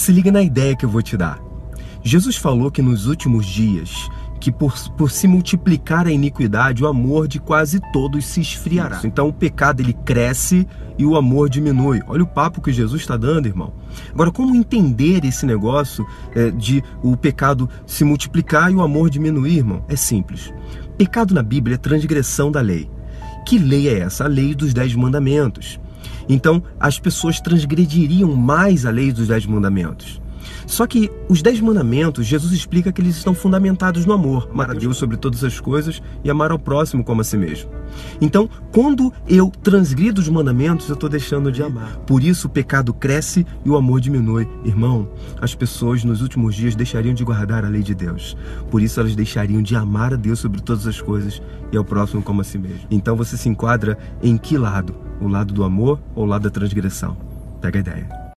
Se liga na ideia que eu vou te dar. Jesus falou que nos últimos dias que por, por se multiplicar a iniquidade, o amor de quase todos se esfriará. Isso. Então o pecado ele cresce e o amor diminui. Olha o papo que Jesus está dando, irmão. Agora, como entender esse negócio é, de o pecado se multiplicar e o amor diminuir, irmão? É simples. Pecado na Bíblia é transgressão da lei. Que lei é essa? A lei dos dez mandamentos. Então, as pessoas transgrediriam mais a lei dos dez mandamentos. Só que os dez mandamentos, Jesus explica que eles estão fundamentados no amor. Amar a Deus sobre todas as coisas e amar ao próximo como a si mesmo. Então, quando eu transgrido os mandamentos, eu estou deixando de amar. Por isso o pecado cresce e o amor diminui. Irmão, as pessoas nos últimos dias deixariam de guardar a lei de Deus. Por isso elas deixariam de amar a Deus sobre todas as coisas e ao próximo como a si mesmo. Então você se enquadra em que lado? O lado do amor ou o lado da transgressão? Pega a ideia.